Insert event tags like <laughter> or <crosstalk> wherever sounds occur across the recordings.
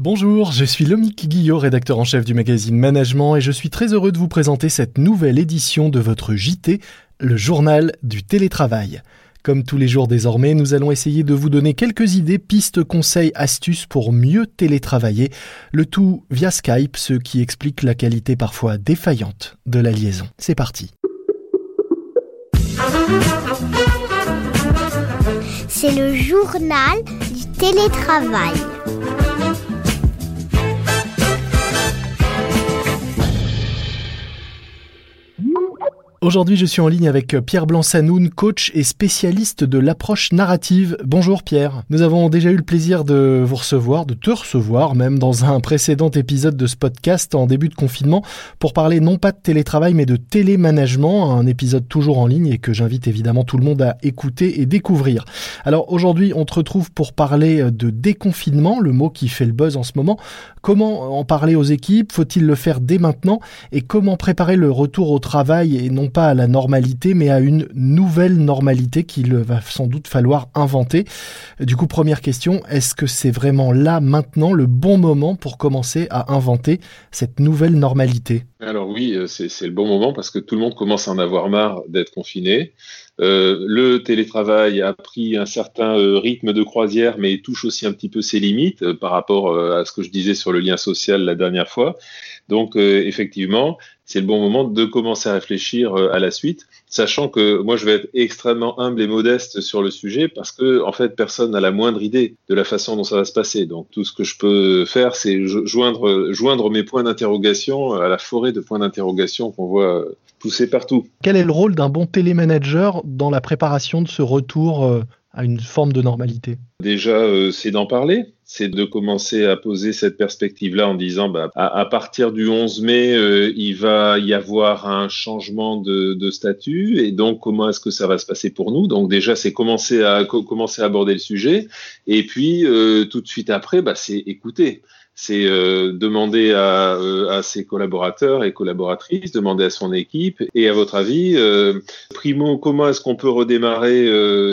Bonjour, je suis Lomique Guillot, rédacteur en chef du magazine Management et je suis très heureux de vous présenter cette nouvelle édition de votre JT, le journal du télétravail. Comme tous les jours désormais, nous allons essayer de vous donner quelques idées, pistes, conseils, astuces pour mieux télétravailler, le tout via Skype, ce qui explique la qualité parfois défaillante de la liaison. C'est parti. C'est le journal du télétravail. Aujourd'hui, je suis en ligne avec Pierre Blanc-Sanoun, coach et spécialiste de l'approche narrative. Bonjour Pierre. Nous avons déjà eu le plaisir de vous recevoir, de te recevoir même dans un précédent épisode de ce podcast en début de confinement pour parler non pas de télétravail mais de télémanagement, un épisode toujours en ligne et que j'invite évidemment tout le monde à écouter et découvrir. Alors aujourd'hui, on te retrouve pour parler de déconfinement, le mot qui fait le buzz en ce moment. Comment en parler aux équipes? Faut-il le faire dès maintenant? Et comment préparer le retour au travail et non pas à la normalité, mais à une nouvelle normalité qu'il va sans doute falloir inventer. Du coup, première question, est-ce que c'est vraiment là, maintenant, le bon moment pour commencer à inventer cette nouvelle normalité? Alors oui, euh, c'est le bon moment parce que tout le monde commence à en avoir marre d'être confiné. Euh, le télétravail a pris un certain euh, rythme de croisière, mais touche aussi un petit peu ses limites par rapport à ce que je disais sur le lien social la dernière fois. Donc, effectivement, c'est le bon moment de commencer à réfléchir euh, à la suite, sachant que moi je vais être extrêmement humble et modeste sur le sujet parce que en fait personne n'a la moindre idée de la façon dont ça va se passer. Donc tout ce que je peux faire, c'est joindre, joindre mes points d'interrogation à la forêt de points d'interrogation qu'on voit pousser partout. Quel est le rôle d'un bon télémanager dans la préparation de ce retour euh, à une forme de normalité? Déjà, euh, c'est d'en parler, c'est de commencer à poser cette perspective-là en disant, bah, à, partir du 11 mai, euh, il va y avoir un changement de, statut, et donc comment est-ce que ça va se passer pour nous? Donc déjà, c'est commencer à commencer à aborder le sujet, et puis euh, tout de suite après, bah, c'est écouter c'est euh, demander à, euh, à, ses collaborateurs et collaboratrices, demander à son équipe. Et à votre avis, euh, primo, comment est-ce qu'on peut redémarrer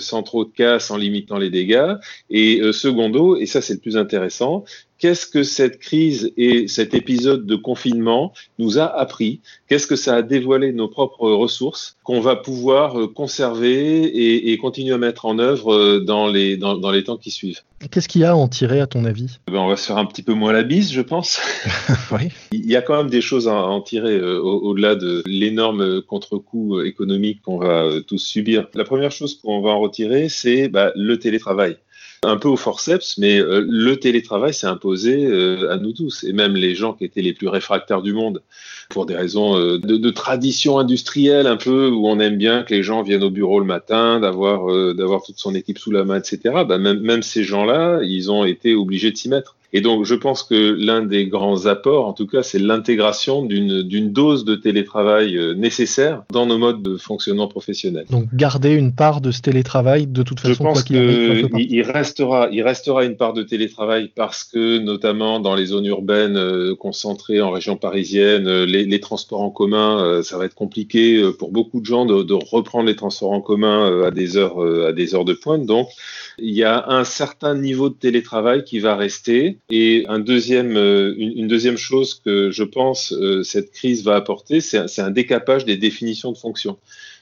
sans trop de casse, en limitant les dégâts? Et secondo, et ça c'est le plus intéressant, qu'est-ce que cette crise et cet épisode de confinement nous a appris? Qu'est-ce que ça a dévoilé nos propres ressources qu'on va pouvoir euh, conserver et, et, continuer à mettre en œuvre euh, dans les, dans, dans les temps qui suivent? Qu'est-ce qu'il y a à en tirer à ton avis? Ben, On va se faire un petit peu moins la bise, je pense. <laughs> oui. Il y a quand même des choses à en tirer euh, au-delà de l'énorme contre-coup économique qu'on va tous subir. La première chose qu'on va en retirer, c'est bah, le télétravail un peu au forceps, mais euh, le télétravail s'est imposé euh, à nous tous, et même les gens qui étaient les plus réfractaires du monde, pour des raisons euh, de, tradition industrielle un peu, où on aime bien que les gens viennent au bureau le matin, d'avoir toute son équipe sous la main, etc. Bah, même ces gens-là, ils ont été obligés de s'y mettre. Et donc, je pense que l'un des grands apports, en tout cas, c'est l'intégration d'une dose de télétravail euh, nécessaire dans nos modes de fonctionnement professionnel. Donc, garder une part de ce télétravail, de toute façon, je pense qu'il il restera, il restera une part de télétravail parce que, notamment dans les zones urbaines euh, concentrées en région parisienne, euh, les, les, transports en commun, ça va être compliqué pour beaucoup de gens de, de reprendre les transports en commun à des heures, à des heures de pointe. Donc, il y a un certain niveau de télétravail qui va rester et un euh, une, deuxième chose que je pense euh, cette crise va apporter, c'est un décapage des définitions de fonction.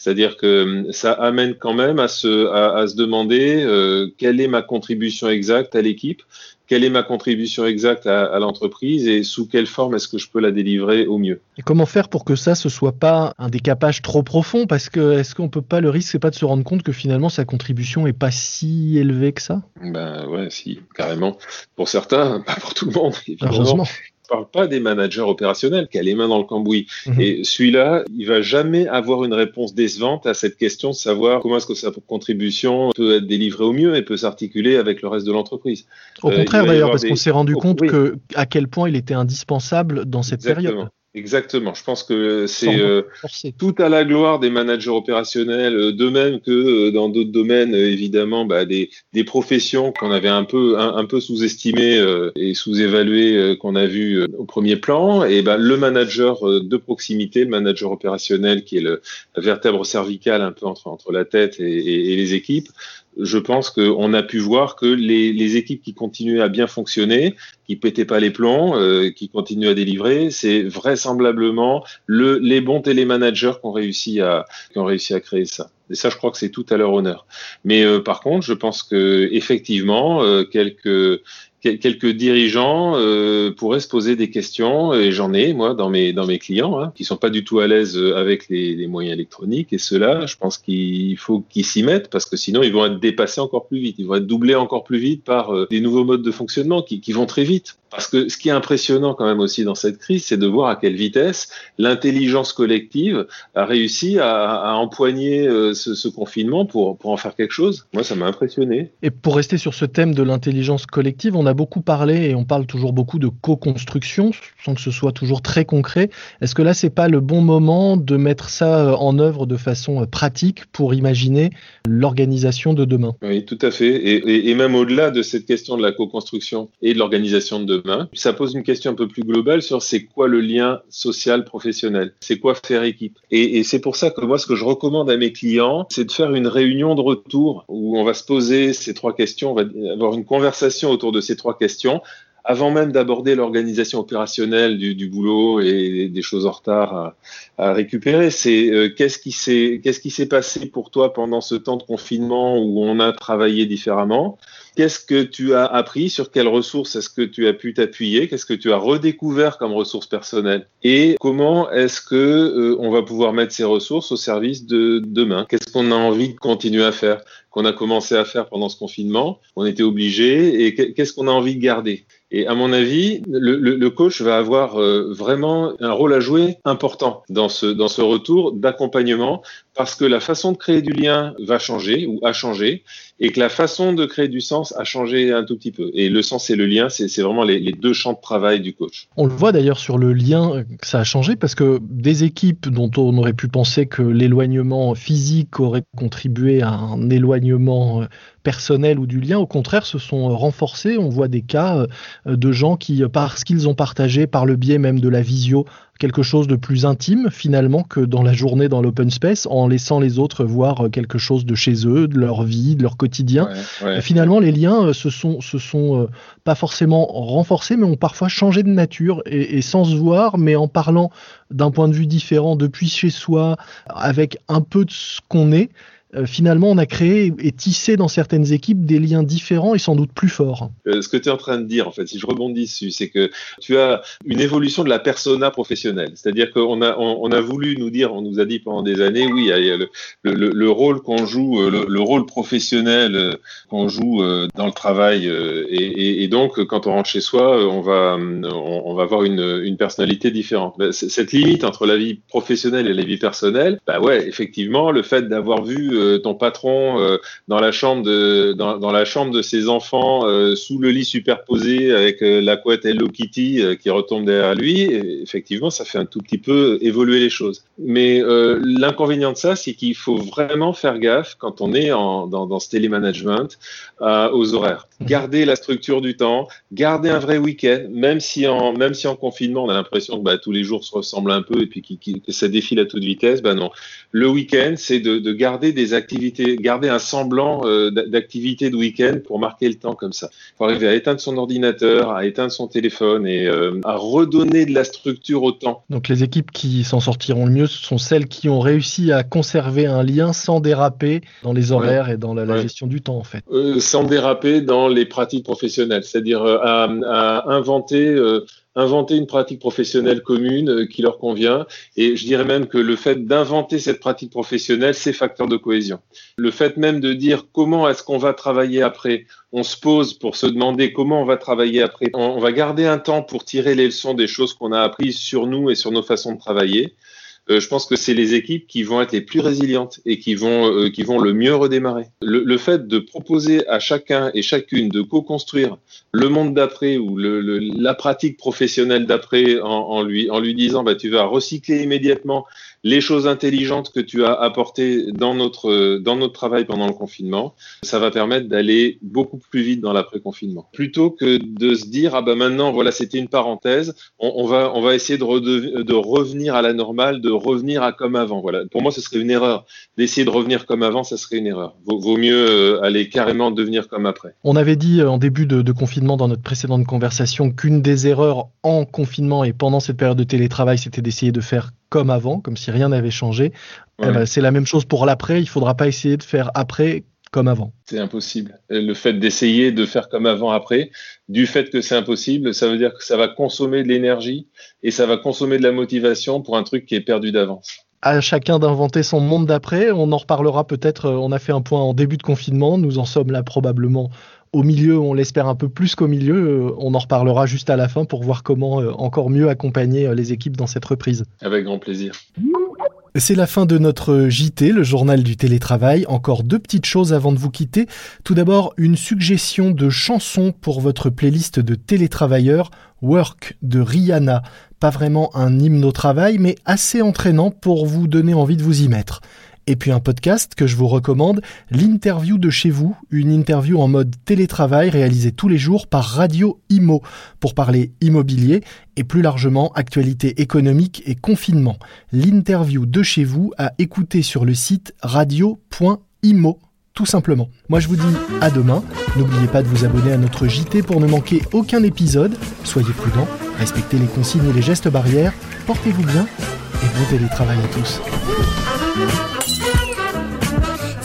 C'est-à-dire que euh, ça amène quand même à se, à, se demander quelle est ma contribution exacte à l'équipe, quelle est ma contribution exacte à, l'entreprise et sous quelle forme est-ce que je peux la délivrer au mieux. Et comment faire pour que ça ce soit pas un décapage trop profond? Parce que est-ce qu'on peut pas le risque c'est pas de se rendre compte que finalement sa contribution est pas si élevée que ça? Ben ouais, si carrément. Pour certains, <laughs> pas pour tout le monde. Évidemment parle pas des managers opérationnels qui a les mains dans le cambouis. Mhm. Et celui-là, il va jamais avoir une réponse décevante à cette question de savoir comment est-ce que sa contribution peut être délivrée au mieux et peut s'articuler avec le reste de l'entreprise. Au contraire d'ailleurs, parce qu'on s'est rendu compte que à quel point il était indispensable dans cette période. Exactement. Je pense que c'est euh, tout à la gloire des managers opérationnels, euh, de même que euh, dans d'autres domaines, évidemment, bah, des, des, professions qu'on avait un peu, un, peu sous-estimées et sous-évaluées, qu'on a vu au premier plan. Et bah, le manager de proximité, le manager opérationnel, qui est le, la vertèbre cervicale un peu entre, entre la tête et, et, les équipes, je pense qu'on a pu voir que les, équipes qui continuaient à bien fonctionner, qui pétaient pas les plombs, euh, qui continuent à délivrer, c'est vraisemblablement le, les bons télémanagers qui ont réussi à créer ça. Et ça, je crois que c'est tout à leur honneur. Mais euh, par contre, je pense que effectivement, euh, quelques quelques dirigeants euh, pourraient se poser des questions, et j'en ai moi dans mes dans mes clients hein, qui sont pas du tout à l'aise avec les, moyens électroniques, et ceux-là, je pense qu'il faut qu'ils s'y mettent parce que sinon ils vont être dépassés encore plus vite, ils vont être doublés encore plus vite par des nouveaux modes de fonctionnement qui, vont très vite. Parce que ce qui est impressionnant quand même aussi dans cette crise, c'est de voir à quelle vitesse l'intelligence collective a réussi à, empoigner ce, ce, confinement pour, pour en faire quelque chose. Moi, ça m'a impressionné. Et pour rester sur ce thème de l'intelligence collective, on a beaucoup parlé et on parle toujours beaucoup de co-construction, sans que ce soit toujours très concret. Est-ce que là, c'est pas le bon moment de mettre ça euh, en œuvre de façon euh, pratique pour imaginer l'organisation de demain? Oui, tout à fait. Et, et, et même au-delà de cette question de la co-construction et de l'organisation de demain, demain. Ça pose une question un peu plus globale sur c'est quoi le lien social professionnel, c'est quoi faire équipe? Et, et c'est pour ça que moi, ce que je recommande à mes clients, c'est de faire une réunion de retour où on va se poser ces trois questions, on va avoir une conversation autour de ces trois questions avant même d'aborder l'organisation opérationnelle du, du, boulot et des choses en retard à, à récupérer, c'est euh, qu'est-ce qui s'est passé pour toi pendant ce temps de confinement où on a travaillé différemment? Qu'est-ce que tu as appris? Sur quelles ressources est-ce que tu as pu t'appuyer? Qu'est-ce que tu as redécouvert comme ressources personnelles? Et comment est-ce que euh, on va pouvoir mettre ces ressources au service de demain? Qu'est-ce qu'on a envie de continuer à faire Qu'on a commencé à faire pendant ce confinement? On était obligé et qu'est-ce qu'on a envie de garder? Et à mon avis, le, le, coach va avoir euh, vraiment un rôle à jouer important dans ce, dans ce retour d'accompagnement parce que la façon de créer du lien va changer ou a changé et que la façon de créer du sens a changé un tout petit peu. Et le sens et le lien, c'est vraiment les, deux champs de travail du coach. On le voit d'ailleurs sur le lien que ça a changé parce que des équipes dont on aurait pu penser que l'éloignement physique aurait contribué à un éloignement personnel ou du lien, au contraire, se sont renforcés. On voit des cas de gens qui, parce qu'ils ont partagé par le biais même de la visio quelque chose de plus intime finalement que dans la journée dans l'open space en laissant les autres voir quelque chose de chez eux, de leur vie, de leur quotidien. Ouais, ouais. Finalement, les liens se sont, se sont pas forcément renforcés, mais ont parfois changé de nature et, et sans se voir, mais en parlant d'un point de vue différent depuis chez soi, avec un peu de ce qu'on est. Euh, finalement, on a créé et tissé dans certaines équipes des liens différents et sans doute plus forts. Euh, ce que tu es en train de dire, en fait, si je rebondis dessus, c'est que tu as une évolution de la persona professionnelle. C'est-à-dire qu'on a, on, a voulu nous dire, on nous a dit pendant des années, oui, le, le, le rôle qu'on joue, euh, le, le, rôle professionnel qu'on joue dans le travail. Et, donc, quand on rentre chez soi, on va, on, va avoir une, une, personnalité différente. Cette limite entre la vie professionnelle et la vie personnelle, bah ouais, effectivement, le fait d'avoir vu ton patron euh, dans la chambre de dans, la chambre de ses enfants euh, sous le lit superposé avec euh, la couette Hello Kitty qui retombe derrière lui, effectivement, ça fait un tout petit peu évoluer les choses. Mais l'inconvénient de ça, c'est qu'il faut vraiment faire gaffe quand on est dans, dans ce télémanagement aux horaires. Garder la structure du temps, garder un vrai week-end, même si en même si en confinement, on a l'impression que bah, tous les jours se ressemblent un peu et puis que ça défile à toute vitesse. Bah non, le week-end, c'est de garder des activités, garder un semblant euh, d'activité de week-end pour marquer le temps comme ça. Il faut arriver à éteindre son ordinateur, à éteindre son téléphone et euh, à redonner de la structure au temps. Donc les équipes qui s'en sortiront le mieux ce sont celles qui ont réussi à conserver un lien sans déraper dans les horaires ouais. et dans la, la ouais. gestion du temps en fait. Euh, sans déraper dans les pratiques professionnelles, c'est-à-dire à, à, inventer inventer une pratique professionnelle commune euh, qui leur convient. Et je dirais même que le fait d'inventer cette pratique professionnelle, c'est facteur de cohésion. Le fait même de dire comment est-ce qu'on va travailler après, on se pose pour se demander comment on va travailler après. On, va garder un temps pour tirer les leçons des choses qu'on a apprises sur nous et sur nos façons de travailler je pense que c'est les équipes qui vont être les plus résilientes et qui vont, euh, qui vont le mieux redémarrer. Le, le, fait de proposer à chacun et chacune de co-construire le monde d'après ou le, le, la pratique professionnelle d'après en, en, lui, en lui disant bah, tu vas recycler immédiatement les choses intelligentes que tu as apportées dans notre, dans notre travail pendant le confinement, ça va permettre d'aller beaucoup plus vite dans l'après-confinement. Plutôt que de se dire, ah ben maintenant, voilà, c'était une parenthèse, on, va, on va essayer de, de revenir à la normale, de revenir à comme avant. Voilà. Pour moi, ce serait une erreur. D'essayer de revenir comme avant, ça serait une erreur. Vaut, vaut mieux euh, aller carrément devenir comme après. On avait dit euh, en début de, de confinement dans notre précédente conversation qu'une des erreurs en confinement et pendant cette période de télétravail, c'était d'essayer de faire comme avant, comme si rien n'avait changé. Eh ben, c'est la même chose pour l'après. Il faudra pas essayer de faire après comme avant. C'est impossible. Le fait d'essayer de faire comme avant après, du fait que c'est impossible, ça veut dire que ça va consommer de l'énergie et ça va consommer de la motivation pour un truc qui est perdu d'avance. À chacun d'inventer son monde d'après. On en reparlera peut-être. Euh, on a fait un point en début de confinement. Nous en sommes là probablement au milieu, on l'espère un peu plus qu'au milieu. Euh, on en reparlera juste à la fin pour voir comment euh, encore mieux accompagner euh, les équipes dans cette reprise. Avec grand plaisir. C'est la fin de notre JT, le journal du télétravail. Encore deux petites choses avant de vous quitter. Tout d'abord, une suggestion de chanson pour votre playlist de télétravailleurs, Work de Rihanna. Pas vraiment un hymne au travail, mais assez entraînant pour vous donner envie de vous y mettre. Et puis un podcast que je vous recommande, l'interview de chez vous, une interview en mode télétravail réalisée tous les jours par Radio Imo pour parler immobilier et plus largement actualité économique et confinement. L'interview de chez vous à écouter sur le site radio.imo tout simplement. Moi je vous dis à demain. N'oubliez pas de vous abonner à notre JT pour ne manquer aucun épisode. Soyez prudents, respectez les consignes et les gestes barrières, portez-vous bien et bon télétravail à tous.